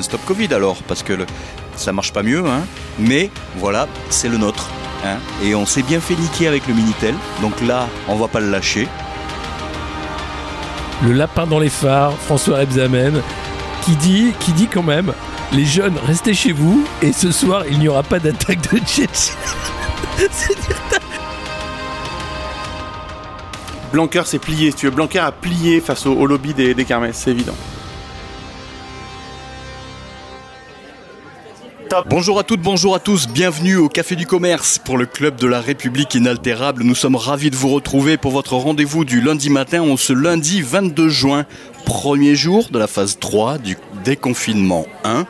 Stop Covid alors, parce que le- ça marche pas mieux, hein. Mais voilà, c'est le nôtre. hein. Et on s'est bien fait niquer avec le Minitel, donc là, on va pas le lâcher. Le lapin dans les phares, François Rebsamen, qui dit, qui dit quand même, les jeunes, restez chez vous et ce soir, il n'y aura pas d'attaque de Tchétchène. Blanquer s'est plié, si tu veux. Blanquer a plié face au, au lobby des, des kermesses, c'est évident. Bonjour à toutes, bonjour à tous, bienvenue au Café du Commerce pour le Club de la République Inaltérable. Nous sommes ravis de vous retrouver pour votre rendez-vous du lundi matin, en ce lundi 22 juin, premier jour de la phase 3 du déconfinement 1.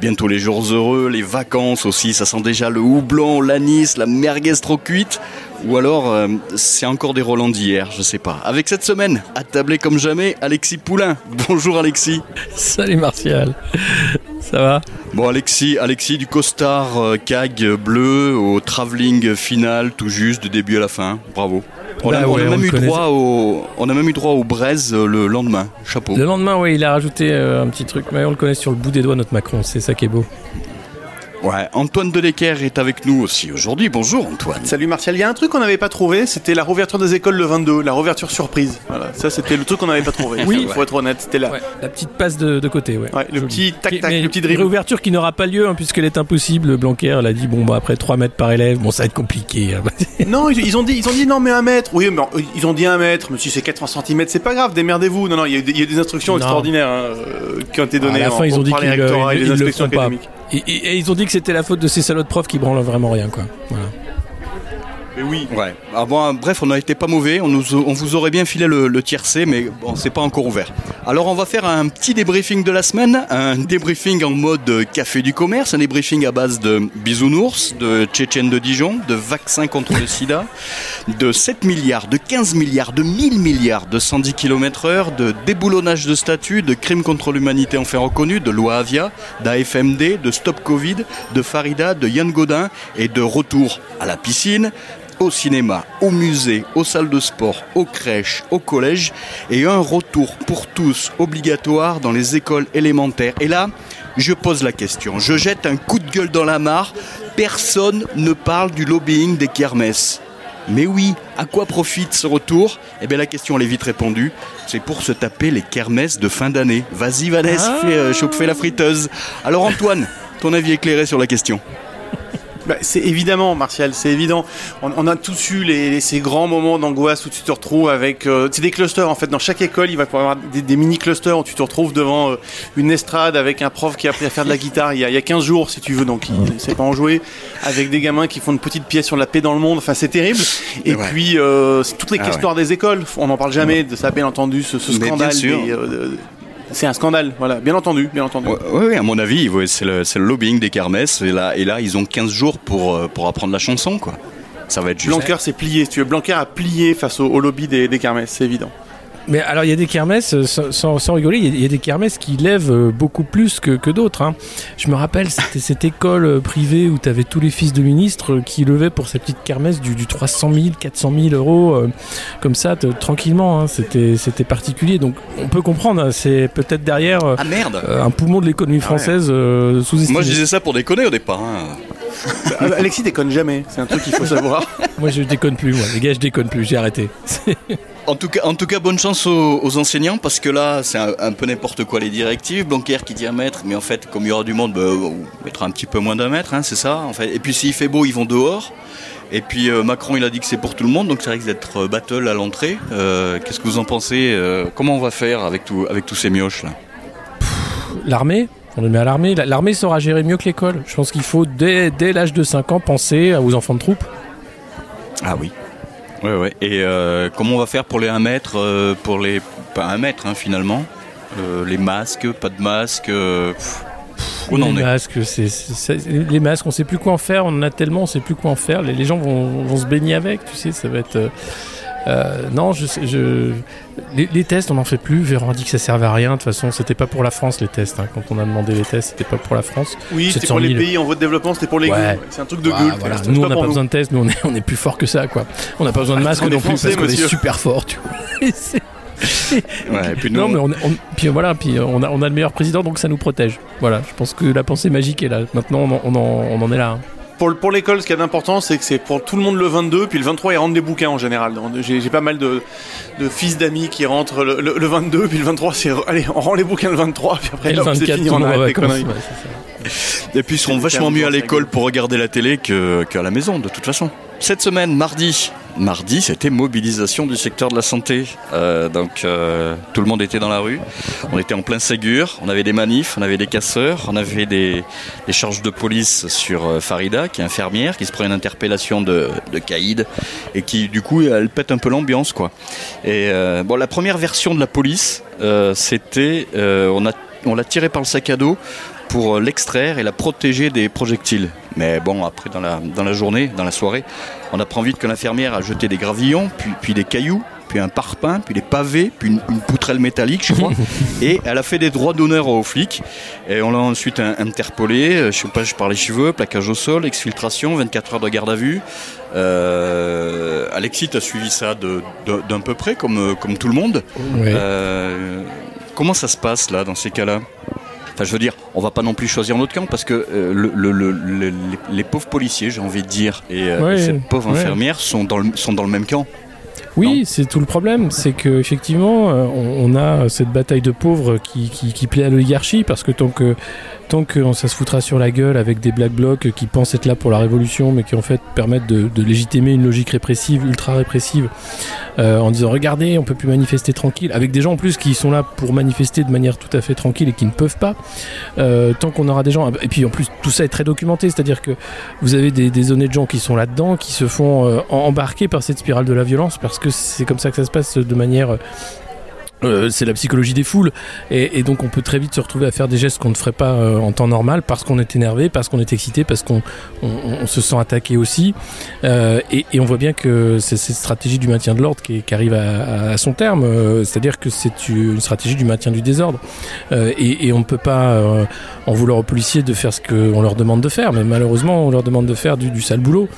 Bientôt les jours heureux, les vacances aussi, ça sent déjà le houblon, l'anis, la merguez trop cuite. Ou alors, euh, c'est encore des Roland d'hier, je sais pas. Avec cette semaine, attablé comme jamais, Alexis Poulain. Bonjour Alexis. Salut Martial. Ça va? Bon Alexis, Alexis du costard euh, CAG bleu au travelling final tout juste du début à la fin. Bravo. On, a, Bah on a ouais, on même eu droit au, on a même eu droit au braise euh, le lendemain. Chapeau. Le lendemain, oui, il a rajouté euh, un petit truc, mais on le connaît sur le bout des doigts, notre Macron, c'est ça qui est beau. Ouais, Antoine Delecker est avec nous aussi aujourd'hui. Bonjour Antoine. Salut Martial, il y a un truc qu'on n'avait pas trouvé, c'était la rouverture des écoles le 22, la rouverture surprise. Voilà, ça c'était le truc qu'on n'avait pas trouvé. Oui. faut être honnête, c'était là. Ouais, la petite passe de, de côté, ouais. Ouais, le Joli. petit tac tac, Mais le petit une dribble. réouverture qui n'aura pas lieu hein, puisqu'elle est impossible. Blanquer, elle a dit bon bah après 3 mètres par élève, bon ça va être compliqué. hein. Non, ils, ils ont dit, ils ont dit non mais un mètre. Oui, mais euh, ils ont dit un mètre. Mais si c'est 80 cm, c'est pas grave. Démerdez-vous. Non, non, il y, a des- il y a eu des instructions Non. extraordinaires hein, euh, qui ont été données à la fin, ils ont dit par les qu'ils rectorats et le, inspections académiques. Et, ils ont dit que c'était la faute de ces salauds de profs qui branlent vraiment rien quoi. Voilà. Oui. Ouais. Ah bref, on n'a été pas mauvais. On, vous aurait bien filé le, tiercé, mais bon, c'est pas encore ouvert. Alors, on va faire un petit débriefing de la semaine, un débriefing en mode euh, café du commerce, un débriefing à base de bisounours, de Tchétchène de Dijon, de vaccins contre le sida, de 7 milliards, de 15 milliards, de 1000 milliards, de 110 km heure, de déboulonnage de statuts, de crimes contre l'humanité enfin reconnus, de loi Avia, d'AFMD, de Stop Covid, de Farida, de Yann Godin et de retour à la piscine, au cinéma, au musée, aux salles de sport, aux crèches, au collège et un retour pour tous obligatoire dans les écoles élémentaires. Et là, je pose la question, je jette un coup de gueule dans la mare, personne ne parle du lobbying des kermesses. Mais oui, à quoi profite ce retour? Eh bien la question elle est vite répondue, c'est pour se taper les kermesses de fin d'année. Vas-y Vanessa, Ah. fais, euh, la friteuse. Alors Antoine, ton avis éclairé sur la question Bah, c'est évidemment, Martial, c'est évident. On, on a tous eu les, les- ces grands moments d'angoisse où tu te retrouves avec. euh, c'est des clusters en fait. Dans chaque école, il va y avoir des, des mini clusters où tu te retrouves devant euh, une estrade avec un prof qui a appris à faire de la guitare il y a, il y a 15 jours, si tu veux, donc il ne sait pas en jouer. Avec des gamins qui font une petite pièce sur la paix dans le monde. Enfin, c'est terrible. Et Ouais. puis, euh, c'est toutes les Ah clusters des écoles. On n'en parle jamais de ça, bien entendu, ce, ce scandale. des, euh, c'est un scandale, voilà, bien entendu, bien entendu. Oui, à mon avis, ouais, c'est le, c'est le lobbying des kermesses. Et là, et là, ils ont 15 jours pour, euh, pour apprendre la chanson, quoi. Ça va être juste. Blanquer s'est plié, si tu veux. Blanquer a plié face au, au lobby des, des kermesses, c'est évident. Mais alors il y a des kermesses, euh, sans, sans- sans rigoler, il y a- il y, a des kermesses qui lèvent euh, beaucoup plus que, que d'autres. hein. Je me rappelle, c'était cette école euh, privée où tu avais tous les fils de ministres qui levaient pour cette petite kermesse du, du 300 000, 400 000 euros, euh, comme ça, tranquillement. hein. C'était c'était particulier. Donc on peut comprendre, hein, c'est peut-être derrière euh, Ah merde euh, un poumon de l'économie française euh, sous-estimé. Moi, je disais ça pour déconner au départ. Euh, Alexis déconne jamais, c'est un truc qu'il faut savoir. Moi je déconne plus, moi. Les gars, je déconne plus, j'ai arrêté. En tout cas, en tout cas bonne chance aux, aux enseignants parce que là, c'est un, un peu n'importe quoi les directives. Blanquer qui dit un mètre, mais en fait, comme il y aura du monde, bah, on mettra un petit peu moins d'un mètre, hein, c'est ça. En fait. Et puis s'il fait beau, ils vont dehors. Et puis euh, Macron, il a dit que c'est pour tout le monde, donc ça risque d'être euh, battle à l'entrée. Euh, Qu'est-ce que vous en pensez Euh, Comment on va faire avec, tout, avec tous ces mioches là? L'armée? On le met à l'armée. La- L'armée saura gérer mieux que l'école. Je pense qu'il faut, dès, dès l'âge de 5 ans, penser aux enfants de troupe. Ah oui. Ouais, ouais. Et euh, comment on va faire pour les 1 mètre euh, Pour les. Pas 1 mètre hein, finalement. Euh, les masques, pas de masques. pff, pff, où on en les est masques, c'est- les masques, on sait plus quoi en faire. On en a tellement, on sait plus quoi en faire. Les, les gens vont, vont se baigner avec, tu sais. Ça va être. non, je, sais- je, les, les tests, on n'en fait plus. Véran a dit que ça servait à rien. De toute façon, c'était pas pour la France les tests. hein. Quand on a demandé les tests, c'était pas pour la France. Oui, c'était 700 pour 000. les pays en voie de développement, c'était pour les Ouais. C'est un truc de gueule. voilà. Nous, on n'a pas besoin de tests. Nous, on est, on est plus fort que ça, quoi. On n'a pas besoin de Ah, masques on est non plus français, parce qu'on est super fort, tu vois. Et c'est- Ouais, puis nous, non, mais on, puis voilà, puis on a, on a le meilleur président, donc ça nous protège. Voilà, je pense que la pensée magique est là. Maintenant, on en, on en, on en est là. Hein pour, pour l'école, ce qui est important, c'est que c'est pour tout le monde le 22, puis le 23, ils rentrent des bouquins en général. J'ai pas mal de, de fils d'amis qui rentrent le, le, 22, puis le 23, c'est allez, on rend les bouquins le 23, puis après, c'est fini, on arrête les conneries. Et puis ils seront vachement mieux à l'école pour regarder la télé qu'à la maison, de toute façon. Cette semaine, mardi, mardi, c'était mobilisation du secteur de la santé. Euh, donc euh, tout le monde était dans la rue. On était en plein Ségur. On avait des manifs, on avait des casseurs, on avait des, charges de police sur euh, Farida, qui est infirmière, qui se prend une interpellation de, de Caïd et qui du coup elle pète un peu l'ambiance quoi. Et bon, la première version de la police, c'était on a on l'a tiré par le sac à dos pour l'extraire et la protéger des projectiles. Mais bon, après, dans la, dans la journée, dans la soirée, on apprend vite que l'infirmière a jeté des gravillons, puis, puis des cailloux, puis un parpaing, puis des pavés, puis une, poutrelle métallique, je crois. et elle a fait des droits d'honneur aux flics. Et on l'a ensuite interpellé, euh, chopage par les cheveux, plaquage au sol, exfiltration, 24 heures de garde à vue. Euh, Alexis, a suivi ça d'un peu près, comme, euh, comme tout le monde. Euh, comment ça se passe là, dans ces cas-là? Je veux dire, on va pas non plus choisir notre camp parce que euh, les, pauvres policiers, j'ai envie de dire, et euh, cette pauvre infirmière sont dans, le, sont dans le même camp. Oui, c'est tout le problème, c'est que effectivement, euh, on, a cette bataille de pauvres qui, qui plaît à l'oligarchie parce que tant que tant que ça se foutra sur la gueule avec des black blocs qui pensent être là pour la révolution, mais qui en fait permettent de, légitimer une logique répressive, ultra répressive, euh, en disant regardez, on peut plus manifester tranquille, avec des gens en plus qui sont là pour manifester de manière tout à fait tranquille et qui ne peuvent pas. Euh, tant qu'on aura des gens, et puis en plus tout ça est très documenté, c'est-à-dire que vous avez des, des honnêtes gens qui sont là-dedans, qui se font euh, embarquer par cette spirale de la violence, parce que c'est comme ça que ça se passe de manière euh, c'est la psychologie des foules et, donc on peut très vite se retrouver à faire des gestes qu'on ne ferait pas euh, en temps normal parce qu'on est énervé, parce qu'on est excité, parce qu'on on, se sent attaqué aussi euh, et, on voit bien que c'est cette stratégie du maintien de l'ordre qui, arrive à, son terme, c'est-à-dire que c'est une stratégie du maintien du désordre et, on ne peut pas en vouloir aux policiers de faire ce qu'on leur demande de faire, mais malheureusement on leur demande de faire du, du sale boulot.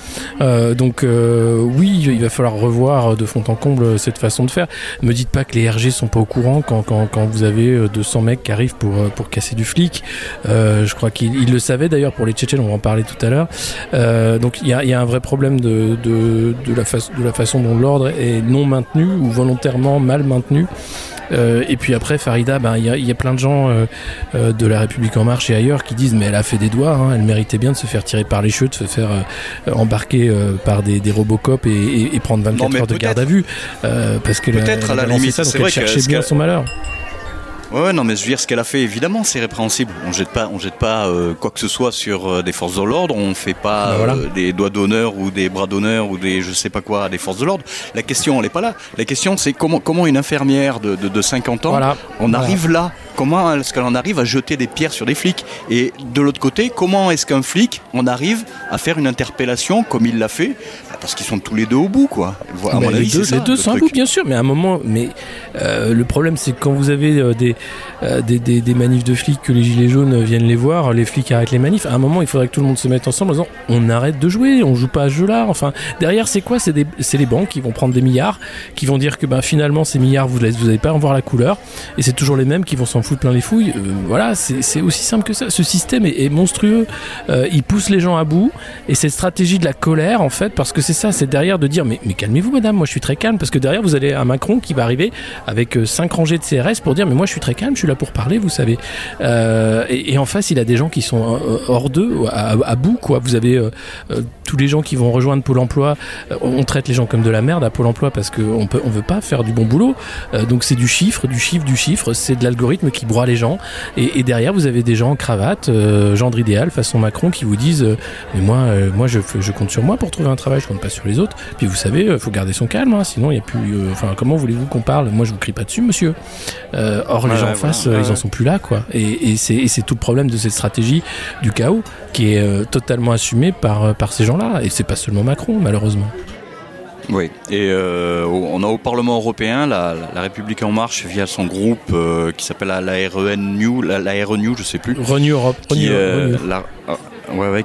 donc oui, il va falloir revoir de fond en comble cette façon de faire. Me dites pas que les RG sont pas au courant quand, quand, quand vous avez 200 euh, mecs qui arrivent pour, euh, pour casser du flic. Euh, je crois qu'il le savait d'ailleurs pour les Tchétchènes, on va en parler tout à l'heure. Donc il y a, y a, un vrai problème de, de, de, la, de la façon dont l'ordre est non maintenu ou volontairement mal maintenu. Euh, et puis après, Farida, ben, il ben, y, y, a plein de gens euh, euh, de la République en marche et ailleurs qui disent mais elle a fait des doigts, hein, elle méritait bien de se faire tirer par les cheveux, de se faire embarquer par des, des Robocop et, et, et prendre 24 heures de garde à vue parce que peut-être à la limite, c'est vrai cherchait bien son malheur. Ouais, non, mais je veux dire, ce qu'elle a fait, évidemment, c'est répréhensible. On jette pas, on jette pas euh, quoi que ce soit sur euh, des forces de l'ordre. On fait pas ben euh, des doigts d'honneur ou des bras d'honneur ou des je sais pas quoi à des forces de l'ordre. La question, elle est pas là. La question, c'est comment, comment une infirmière de, de, de 50 ans, voilà. on arrive là? Comment est-ce qu'elle en arrive à jeter des pierres sur des flics? Et de l'autre côté, comment est-ce qu'un flic, on arrive à faire une interpellation comme il l'a fait Parce qu'ils sont tous les deux au bout, quoi. À mon avis, les deux, ça, les deux sont au bout, bien sûr, mais à un moment, mais le problème, c'est que quand vous avez des euh, des, des, des, manifs de flics que les gilets jaunes viennent les voir, les flics arrêtent les manifs. À un moment, il faudrait que tout le monde se mette ensemble en disant on arrête de jouer, on joue pas à ce jeu-là. Enfin, derrière, c'est quoi? C'est les banques qui vont prendre des milliards, qui vont dire que ben, finalement, ces milliards, vous n'allez vous pas en voir la couleur. Et c'est toujours les mêmes qui vont s'en foutre plein les fouilles. Euh, voilà, c'est aussi simple que ça. Ce système est, est monstrueux. Euh, il pousse les gens à bout. Et cette stratégie de la colère, en fait, parce que c'est ça, c'est derrière de dire mais, calmez-vous, madame, moi je suis très calme. Parce que derrière, vous allez à Macron qui va arriver avec 5 rangées de CRS pour dire mais moi je suis très calme, je suis là pour parler, vous savez. Euh, et, en face, il a des gens qui sont euh, hors d'eux, à, bout, quoi. Vous avez euh, tous les gens qui vont rejoindre Pôle Emploi. on traite les gens comme de la merde à Pôle Emploi parce qu'on peut, on veut pas faire du bon boulot. donc c'est du chiffre, du chiffre, du chiffre. C'est de l'algorithme qui broie les gens. Et, derrière, vous avez des gens en cravate, gendre idéal, façon Macron, qui vous disent mais moi, moi, je, je compte sur moi pour trouver un travail, je compte pas sur les autres. Puis vous savez, faut garder son calme, hein, sinon il y a plus. Enfin, comment voulez-vous qu'on parle? Moi, je vous crie pas dessus, monsieur. or, les gens en face, ils en sont plus là, quoi. Et, c'est tout le problème de cette stratégie du chaos qui est euh, totalement assumée par, euh, par ces gens-là. Et c'est pas seulement Macron, malheureusement. Oui, et euh, on a au Parlement européen la, République en marche via son groupe qui s'appelle la, la REN New, la, la RE je sais plus. Renew Europe. Qui,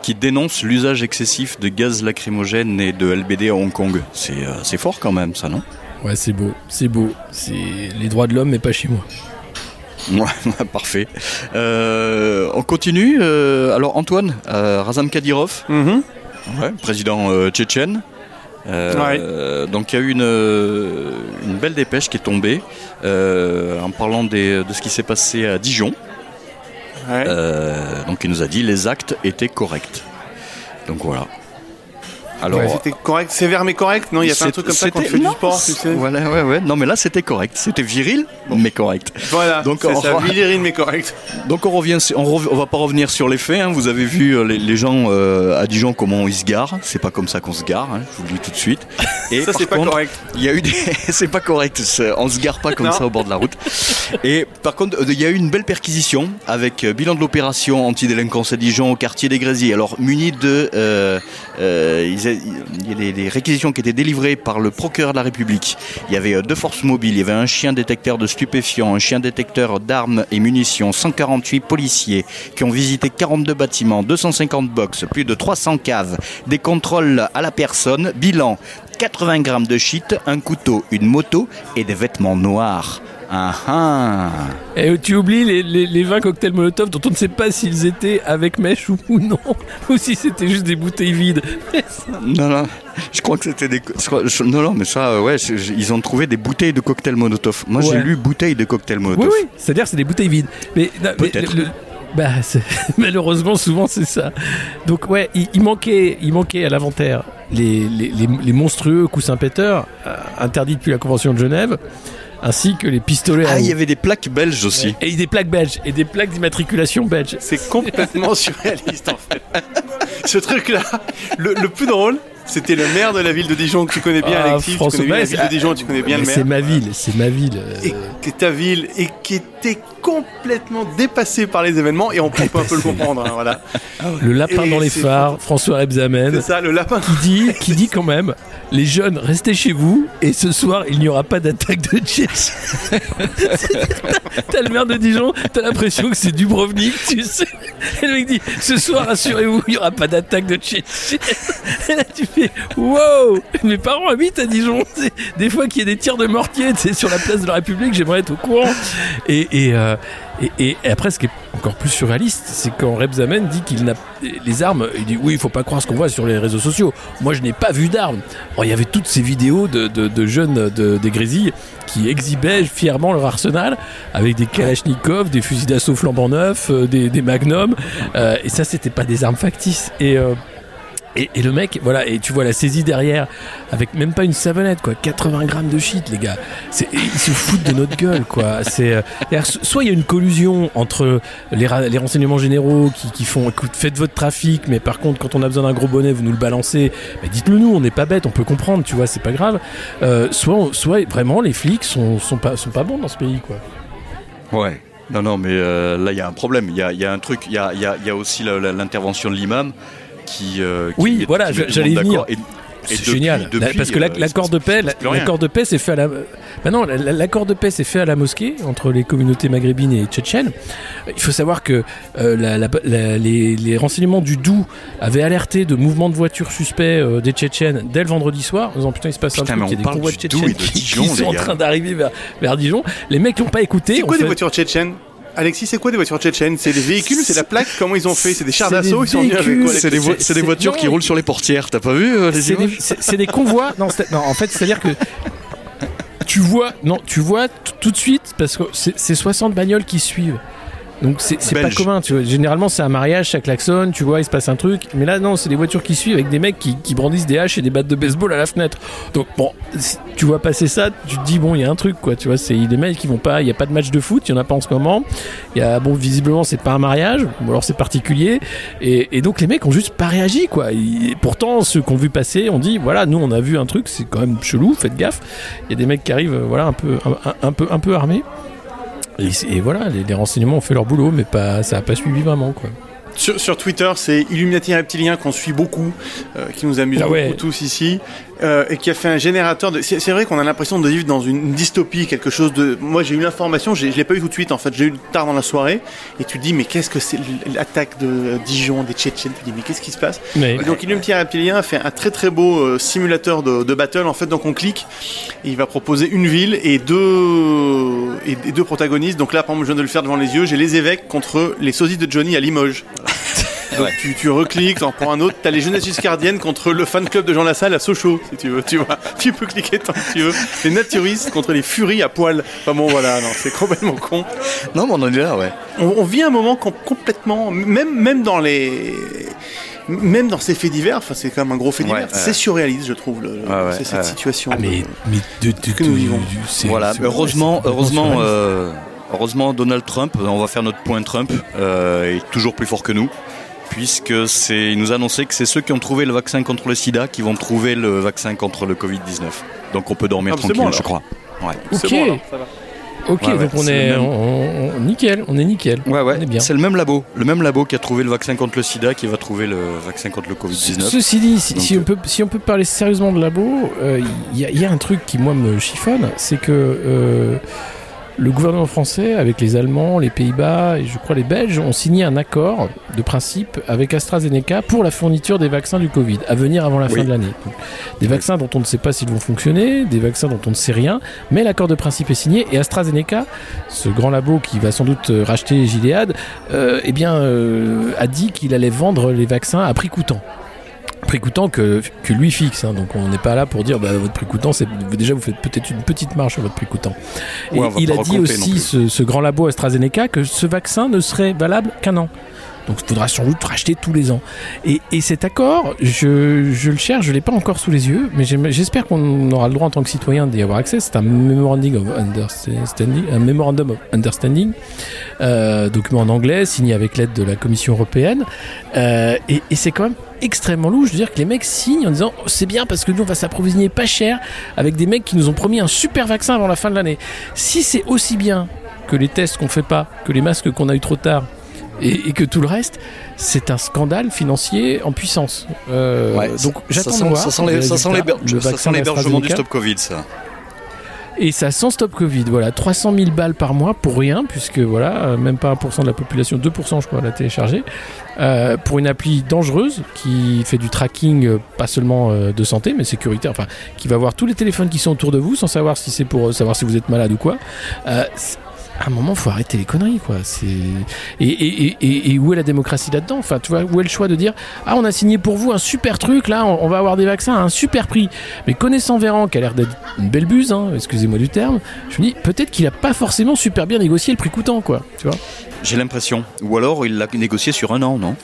qui dénonce l'usage excessif de gaz lacrymogène et de LBD à Hong Kong. C'est fort quand même, ça, non? Ouais, c'est beau, c'est beau. C'est les droits de l'homme, mais pas chez moi. Ouais, parfait. Euh, on continue. euh, alors Antoine, euh, Razam Kadyrov, Mhm. ouais, président euh, tchétchène. Euh, Ouais. euh, donc il y a eu une, euh, une belle dépêche qui est tombée euh, en parlant des- de ce qui s'est passé à Dijon. Euh, donc il nous a dit les actes étaient corrects. Donc voilà. Alors Ouais, c'était correct, sévère mais correct. Non, il y a pas un truc comme ça quand tu fais du sport, tu sais. Voilà, ouais, ouais. Non, mais là, c'était correct. C'était viril, mais correct. Voilà, Donc, on ça, Millerine mais correct. Donc, on revient, on, rev- on va pas revenir sur les faits. hein. Vous avez vu euh, les, les gens euh, à Dijon comment ils se garent. C'est pas comme ça qu'on se gare. hein, Je vous le dis tout de suite. Et Ça, c'est pas correct. Il y a eu des, c'est pas correct. On se gare pas comme Non. ça au bord de la route. Et par contre, euh, il y a eu une belle perquisition avec bilan de l'opération antidélinquance à Dijon au quartier des Grésiers. Alors muni de, euh, euh, ils il y a des réquisitions qui étaient délivrées par le procureur de la République. Il y avait euh, deux forces mobiles. Il y avait un chien détecteur de stupéfiants, un chien détecteur d'armes et munitions, 148 policiers qui ont visité 42 bâtiments, 250 box, plus de 300 caves, des contrôles à la personne, bilan 80 grammes de shit, un couteau, une moto et des vêtements noirs. Ah ah Et tu oublies les, les, les 20 cocktails Molotov dont on ne sait pas s'ils étaient avec mèche ou, ou non, ou si c'était juste des bouteilles vides. Non, non, je crois que c'était des. je crois- je- Non, non, mais ça, euh, ouais, ils ont trouvé des bouteilles de cocktail Molotov. Moi, j'ai lu bouteilles de cocktail Oui, Molotov. oui, c'est-à-dire que c'est des bouteilles vides. Mais, non, Peut-être. le- bah, malheureusement, souvent, c'est ça. Donc, ouais, il, il manquait, il manquait à l'inventaire les, les, les, les monstrueux coussins péteurs, euh, interdits depuis la Convention de Genève, ainsi que les pistolets Ah, il y avait des plaques belges aussi. Et des plaques belges, et des plaques d'immatriculation belges. C'est complètement surréaliste en fait. Ce truc-là, le, le plus drôle, c'était le maire de la ville de Dijon que tu connais bien, Ah, Alexis. Tu François- connais bien la ouais, ville de Dijon, tu connais bien Mais le C'est maire. ma ville, c'est ma ville. euh, Et qui est ta ville et qui était complètement dépassé par les événements et on peut un peu le comprendre. hein, voilà. le lapin Et dans les phares, François Rebsamen. C'est ça, le lapin. qui dit, qui dit quand même, les jeunes, restez chez vous et ce soir il n'y aura pas d'attaque de Tchétchènes. t'as le maire de Dijon, t'as l'impression que c'est Dubrovnik, tu sais. Et le mec dit, ce soir rassurez-vous, il n'y aura pas d'attaque de Tchétchènes. Et là tu fais, wow, mes parents habitent à Dijon. Des fois qu'il y a des tirs de mortier, tu sais, sur la place de la République, j'aimerais être au courant. Et, et, euh, et, et- après, ce qui est encore plus surréaliste, c'est quand Rebsamen dit qu'il n'a les armes. Il dit oui, il faut pas croire ce qu'on voit sur les réseaux sociaux. Moi, je n'ai pas vu d'armes. Il y avait toutes ces vidéos de, jeunes de- des Grésilles qui exhibaient fièrement leur arsenal avec des Kalachnikov, des fusils d'assaut flambant neufs, euh, des, des Magnum. Euh, et ça, c'était pas des armes factices. Et euh, et, le mec, voilà, et tu vois la saisie derrière, avec même pas une savonnette, quoi. 80 grammes de shit, les gars. Ils se foutent de notre gueule, quoi. Euh, soit il y a une collusion entre les, renseignements généraux qui, font, écoute, faites votre trafic, mais par contre, quand on a besoin d'un gros bonnet, vous nous le balancez. Dites-le nous, on n'est pas bête, on peut comprendre, tu vois, c'est pas grave. Euh, soit, vraiment, les flics sont, sont pas, bons dans ce pays, quoi. Ouais. Non, non, mais euh, là, il y a un problème. Il y a, un truc. Il y a, aussi l'intervention de l'imam qui. euh, qui Oui, met- voilà, j'allais venir. Et- et C'est génial, depuis, parce que euh, l'accord de paix, l'accord de paix s'est fait à la. Ben non, la- la- l'accord de paix s'est fait à la mosquée entre les communautés maghrébines et tchétchènes. Il faut savoir que euh, la- la- la- les, les renseignements du Doubs avaient alerté de mouvements de voitures suspects euh, des Tchétchènes dès le vendredi soir, en disant putain il se passe Putain, un truc, il y a des convois de Tchétchènes et de qui, Dijon, qui sont en train d'arriver vers, vers Dijon. Les mecs n'ont pas écouté. C'est quoi des fait- voitures tchétchènes? Alexis, c'est quoi des voitures tchétchènes C'est des véhicules, c'est la plaque Comment ils ont fait C'est des chars d'assaut Ils sont venus avec véhicules, quoi les C'est des, vo- voitures non, qui roulent sur les portières. T'as pas vu euh, les C'est des, images c'est- c'est des convois. Non, en fait, c'est-à-dire que tu vois, non, tu vois tout de suite parce que c'est c'est 60 bagnoles qui suivent. Donc c'est pas commun, tu vois. Généralement c'est un mariage, ça klaxonne, tu vois, il se passe un truc. Mais là non, c'est des voitures qui suivent avec des mecs qui, qui brandissent des haches et des battes de baseball à la fenêtre. Donc bon, si tu vois passer ça, tu te dis bon, il y a un truc quoi, tu vois. C'est des mecs qui vont pas, il y a pas de match de foot, il y en a pas en ce moment. Il y a bon, visiblement c'est pas un mariage, ou alors c'est particulier. Et, et donc les mecs ont juste pas réagi quoi. Et pourtant ceux qui ont vu passer, on dit voilà, nous on a vu un truc, c'est quand même chelou, faites gaffe. Il y a des mecs qui arrivent, euh, voilà, un peu, un peu, un peu armés. Et, voilà, les, les renseignements ont fait leur boulot, mais pas, ça a pas suivi vraiment quoi. Sur, sur Twitter, c'est Illuminati Reptilien qu'on suit beaucoup, euh, qui nous amuse Ah ouais. beaucoup tous ici. Euh, et qui a fait un générateur de. C'est vrai qu'on a l'impression de vivre dans une dystopie, quelque chose de. Moi, j'ai eu l'information, je l'ai pas eu tout de suite en fait. J'ai eu tard dans la soirée, et tu te dis mais qu'est-ce que c'est l'attaque de Dijon, des Tchétchènes? Tu te dis mais qu'est-ce qui se passe? Mais Et donc Illumina Reptilien a fait un très très beau euh, simulateur de, de battle. En fait, donc on clique, et il va proposer une ville et deux et, et deux protagonistes. Donc là, par exemple, je viens de le faire devant les yeux. J'ai les évêques contre les sosies de Johnny à Limoges. Donc tu, tu recliques, t'en prends un autre. T'as les jeunesses juscardiennes contre le fan club de Jean Lassalle à Sochaux, si tu veux. Tu vois, tu peux cliquer tant que tu veux. Les naturistes contre les furies à poil. Enfin bon, voilà, non, c'est complètement con. Non, mais on en est là, ouais. On, on vit un moment com- complètement, même même dans les, même dans ces faits divers. Enfin, c'est quand même un gros fait divers. ouais. C'est surréaliste, je trouve. le- le- Ouais, ouais, c'est cette situation. Ah, mais, de- mais de, de, que nous vivons. Voilà, heureusement, heureusement, surréaliste. euh, heureusement Donald Trump, on va faire notre point Trump, euh, est toujours plus fort que nous, puisque c'est, il nous a annoncé que c'est ceux qui ont trouvé le vaccin contre le SIDA qui vont trouver le vaccin contre le Covid 19. Donc on peut dormir Ah, c'est tranquille, bon, je crois. Ouais. Ok. bon, alors, ça va. Ok, Ouais, ouais, donc on est, on, on- nickel, on est nickel. Ouais, ouais. On est bien. C'est le même labo, le même labo qui a trouvé le vaccin contre le SIDA qui va trouver le vaccin contre le Covid 19. Ceci dit, si, Donc, si on euh, peut, si on peut parler sérieusement de labo, euh, il y, a- il y a un truc qui moi me chiffonne, c'est que euh, le gouvernement français, avec les Allemands, les Pays-Bas et je crois les Belges, ont signé un accord de principe avec AstraZeneca pour la fourniture des vaccins du Covid à venir avant la Oui. fin de l'année. Des vaccins dont on ne sait pas s'ils vont fonctionner, des vaccins dont on ne sait rien, mais l'accord de principe est signé et AstraZeneca, ce grand labo qui va sans doute racheter Gilead, euh, eh bien, euh, a dit qu'il allait vendre les vaccins à prix coûtant prix coûtant que, que lui fixe. hein. donc on n'est pas là pour dire bah, votre prix coûtant, c'est déjà vous faites peut-être une petite marge sur votre prix coûtant. Et Ouais, il a dit aussi ce, ce grand labo AstraZeneca que ce vaccin ne serait valable qu'un an. Donc il faudra sans doute racheter tous les ans. Et, et cet accord, je, le cherche, je l'ai pas encore sous les yeux, mais j'espère qu'on aura le droit en tant que citoyen d'y avoir accès. C'est un memorandum of understanding, un memorandum of understanding, euh, document en anglais signé avec l'aide de la Commission européenne. Euh, et et c'est quand même extrêmement louche de dire que les mecs signent en disant Oh, c'est bien parce que nous on va s'approvisionner pas cher avec des mecs qui nous ont promis un super vaccin avant la fin de l'année. Si c'est aussi bien que les tests qu'on fait pas, que les masques qu'on a eu trop tard et, et que tout le reste, c'est un scandale financier en puissance. Euh, Ouais, donc j'attends de sent, voir ça sent les- les ça sent sent l'hébergement du stop Covid, ça. Et ça sans stop Covid, voilà, 300 000 balles par mois pour rien, puisque voilà, euh, même pas 1% de la population, 2% je crois l'a téléchargé, euh, pour une appli dangereuse qui fait du tracking pas seulement de santé, mais sécuritaire, enfin, qui va voir tous les téléphones qui sont autour de vous sans savoir si c'est pour savoir si vous êtes malade ou quoi. Euh, c'est- à un moment, faut arrêter les conneries, quoi. Et, où est la démocratie là-dedans? Enfin, tu vois, où est le choix de dire ah, on a signé pour vous un super truc, là, on, va avoir des vaccins à un super prix. Mais connaissant Véran, qui a l'air d'être une belle buse, hein, excusez-moi du terme, je me dis peut-être qu'il a pas forcément super bien négocié le prix coûtant, quoi. J'ai l'impression. Ou alors il l'a négocié sur un an, non?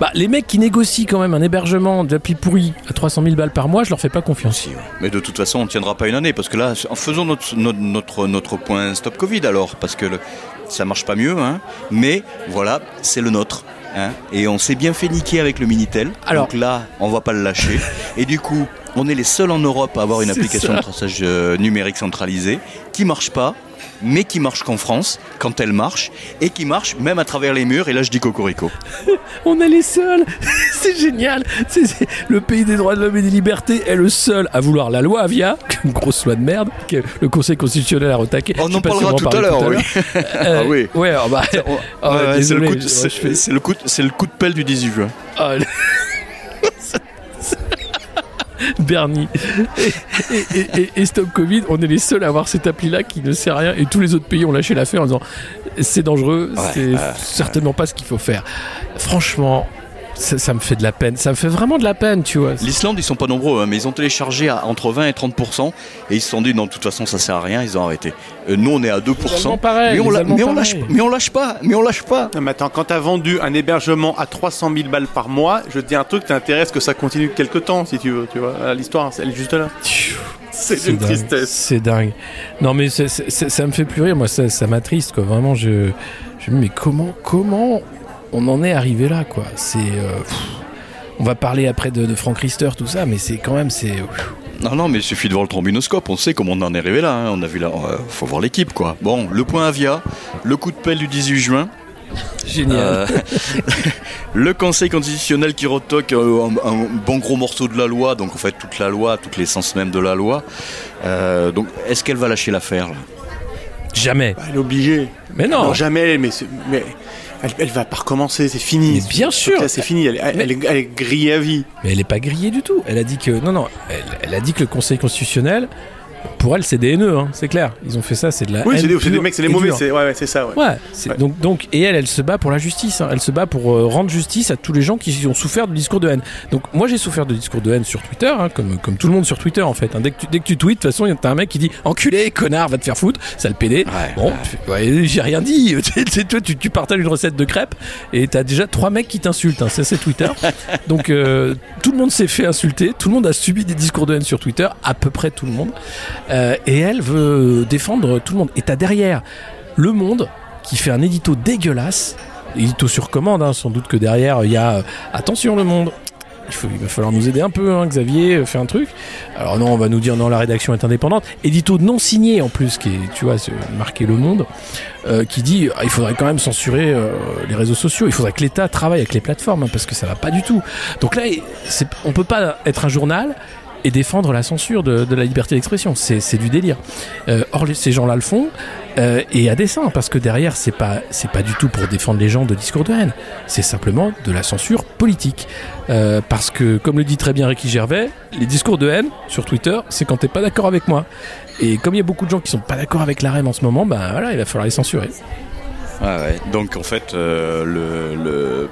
Bah, les mecs qui négocient quand même un hébergement d'appli pourri à 300 000 balles par mois, je leur fais pas confiance. Mais de toute façon, on ne tiendra pas une année, parce que là, en faisons notre, notre, notre, notre point stop Covid alors, parce que le- ça marche pas mieux, hein. Mais voilà, c'est le nôtre. Hein, et on s'est bien fait niquer avec le Minitel. Alors- Donc là, on va pas le lâcher. et du coup, on est les seuls en Europe à avoir une application ça. de traçage euh, numérique centralisée qui marche pas, mais qui marche qu'en France, quand elle marche, et qui marche même à travers les murs. Et là, je dis cocorico. On est les seuls C'est génial C'est- c'est- Le pays des droits de l'homme et des libertés est le seul à vouloir la loi Avia, une grosse loi de merde, que le Conseil constitutionnel a retaqué. On en parlera tout à l'heure, oui. Euh, Ah oui. Ouais, alors bah, Ah ouais, c'est désolé, le, coup de- je- c'est- le coup de- pelle du 18 juin. Ah, Bernie et, et- et- et- et Stop Covid, on est les seuls à avoir cette appli-là qui ne sait rien et tous les autres pays ont lâché l'affaire en disant c'est dangereux, Ouais, c'est certainement pas ce qu'il faut faire. Franchement, ça, ça me fait de la peine, ça me fait vraiment de la peine, tu vois. L'Islande, ils sont pas nombreux, hein, mais ils ont téléchargé à entre 20 et 30% et ils se sont dit non, de toute façon, ça sert à rien, ils ont arrêté. Euh, nous, on est à 2 Les Allemands, pareil, mais on, les la- mais on lâche, mais on lâche pas, mais on lâche pas. Non, mais attends, quand t'as vendu un hébergement à 300 000 balles par mois, je te dis un truc, t'intéresse que ça continue quelque temps, si tu veux, tu vois. Voilà, L'histoire, elle est juste là. C'est une dingue, tristesse. C'est dingue. Non mais ça me fait plus rire, moi ça, ça m'attriste quoi. Vraiment, je, je me dis mais comment, comment on en est arrivé là quoi C'est, euh, on va parler après de, de Frank Riester tout ça, mais c'est quand même c'est. Non, non, mais il suffit de voir le trombinoscope, on sait comment on en est arrivé là. hein. On a vu là, euh, faut voir l'équipe quoi. Bon, le point Avia, le coup de pelle du 18 juin. Génial. Euh, Le Conseil constitutionnel qui retoque un, un bon gros morceau de la loi, donc en fait toute la loi, toute l'essence même de la loi. Euh, donc est-ce qu'elle va lâcher l'affaire là? Jamais. Bah, elle est obligée. Mais non. jamais, mais, c'est- mais elle, elle va pas recommencer, c'est fini. Mais bien sûr. C'est fini, elle, est, elle est grillée à vie. Mais elle est pas grillée du tout. Elle a dit que non, non. Elle a dit que le Conseil constitutionnel, pour elle, c'est des haineux. Hein, c'est clair. Ils ont fait ça, c'est de la. Oui, haine c'est des, c'est des pure mecs, c'est des et mauvais, c'est ouais, ouais, c'est ça, ouais. Ouais. Donc, donc, et elle, elle se bat pour la justice. hein. Elle se bat pour euh, rendre justice à tous les gens qui ont souffert de discours de haine. Donc, moi, j'ai souffert de discours de haine sur Twitter, hein, comme, comme tout le monde sur Twitter, en fait. hein. Dès, que tu, dès que tu tweets, de toute façon, t'as un mec qui dit Enculé, connard, va te faire foutre, sale pédé. Ouais, bon, j'ai rien dit. Tu sais, toi, tu, tu partages une recette de crêpes et t'as déjà trois mecs qui t'insultent. hein. Ça, c'est Twitter. Donc, euh, tout le monde s'est fait insulter. Tout le monde a subi des discours de haine sur Twitter, à peu près tout le monde. Euh, et elle veut défendre tout le monde. Et t'as derrière Le Monde qui fait un édito dégueulasse, édito sur commande, hein, sans doute que derrière il y a euh, attention Le Monde. Il, va falloir nous aider un peu, hein, Xavier, euh, fait un truc. Alors non, on va nous dire non, la rédaction est indépendante. Édito non signé en plus, qui est, tu vois, marqué Le Monde, euh, qui dit ah, il faudrait quand même censurer euh, les réseaux sociaux. Il faudrait que l'État travaille avec les plateformes, hein, parce que ça va pas du tout. Donc là, on peut pas être un journal et défendre la censure de, la liberté d'expression. C'est du délire. Euh, or, ces gens-là le font. euh, et à dessein, parce que derrière, c'est pas, pas du tout pour défendre les gens de discours de haine. C'est simplement de la censure politique. Euh, parce que, comme le dit très bien Ricky Gervais, les discours de haine sur Twitter, c'est quand t'es pas d'accord avec moi. Et comme il y a beaucoup de gens qui sont pas d'accord avec la REM en ce moment, ben voilà, il va falloir les censurer. Ouais. Donc en fait,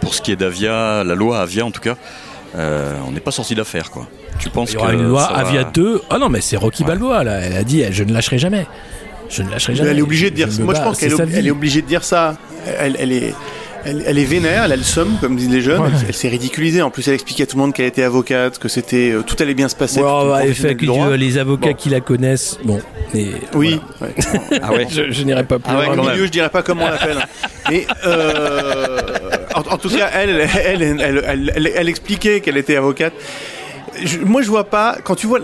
pour ce qui est d'Avia, la loi Avia en tout cas, euh, on n'est pas sorti d'affaire quoi. Tu penses Il y aura que une loi va- Avia 2. Ah non, mais c'est Rocky Ouais. Balboa, là. Elle a dit, je ne lâcherai jamais. Je ne lâcherai Mais jamais. elle est obligée de dire Je Moi, je pense qu'elle est, elle obligée de dire ça. Elle, elle est. Elle, elle est vénère, elle a le somme, comme disent les jeunes. Ouais. Elle, elle s'est ridiculisée. En plus, elle expliquait à tout le monde qu'elle était avocate, que c'était euh, tout allait bien se passer. Fait que droit. euh, les avocats Bon. qui la connaissent, bon, mais Oui. voilà. ouais. Ah ouais. Je, je n'irai pas plus Ah ouais, loin. milieu, je dirais pas comment on l'appelle. Mais euh, en, en tout cas, elle, expliquait qu'elle était avocate. Je- moi, je vois pas. Quand tu vois,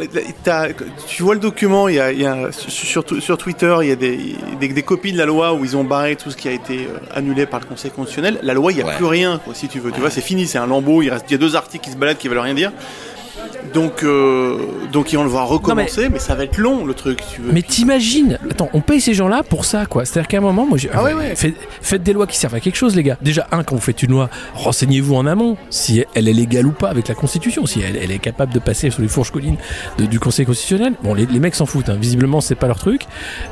tu vois le document, il y a, il y a- sur, sur Twitter, il y a des, des, des copies de la loi où ils ont barré tout ce qui a été euh, annulé par le Conseil constitutionnel. La loi, il y a Ouais. plus rien, quoi, si tu veux. Tu vois, c'est fini, c'est un lambeau. Il reste, il y a deux articles qui se baladent qui veulent rien dire. Donc, euh, donc ils vont le voir recommencer, mais... ça va être long le truc, si tu veux. Mais t'imagines Attends, on paye ces gens-là pour ça, quoi. C'est-à-dire qu'à un moment, moi, j'ai- Ah ouais, ouais. Faites, faites des lois qui servent à quelque chose, les gars. Déjà, un, quand vous faites une loi, renseignez-vous en amont si elle est légale ou pas avec la Constitution, si elle, elle est capable de passer sous les fourches collines de- du Conseil constitutionnel. Bon, les, les mecs s'en foutent. hein. Visiblement, c'est pas leur truc.